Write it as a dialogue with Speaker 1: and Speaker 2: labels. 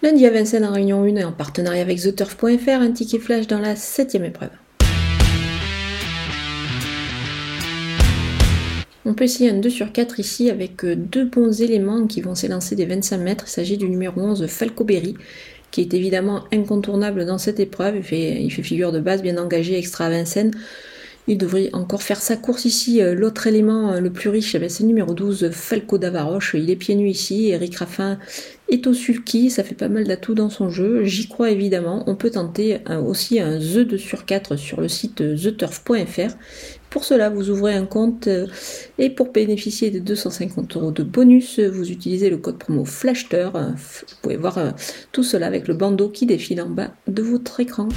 Speaker 1: Lundi à Vincennes en Réunion 1 en partenariat avec TheTurf.fr, un ticket flash dans la septième épreuve. On peut essayer un 2 sur 4 ici avec euh, deux bons éléments qui vont s'élancer des 25 mètres. Il s'agit du numéro 11 Falco Berry, qui est évidemment incontournable dans cette épreuve. Il fait, il fait figure de base, bien engagé, extra à Vincennes. Il devrait encore faire sa course ici. Euh, l'autre élément euh, le plus riche, eh ben, c'est le numéro 12, Falco d'Avaroche. Il est pieds nus ici. Eric Raffin est au sulky. Ça fait pas mal d'atouts dans son jeu. J'y crois évidemment. On peut tenter aussi un The 2 sur 4 sur le site theturf.fr. Pour cela, vous ouvrez un compte euh, et pour bénéficier de 250 euros de bonus, vous utilisez le code promo FLASHTER. Vous pouvez voir euh, tout cela avec le bandeau qui défile en bas de votre écran.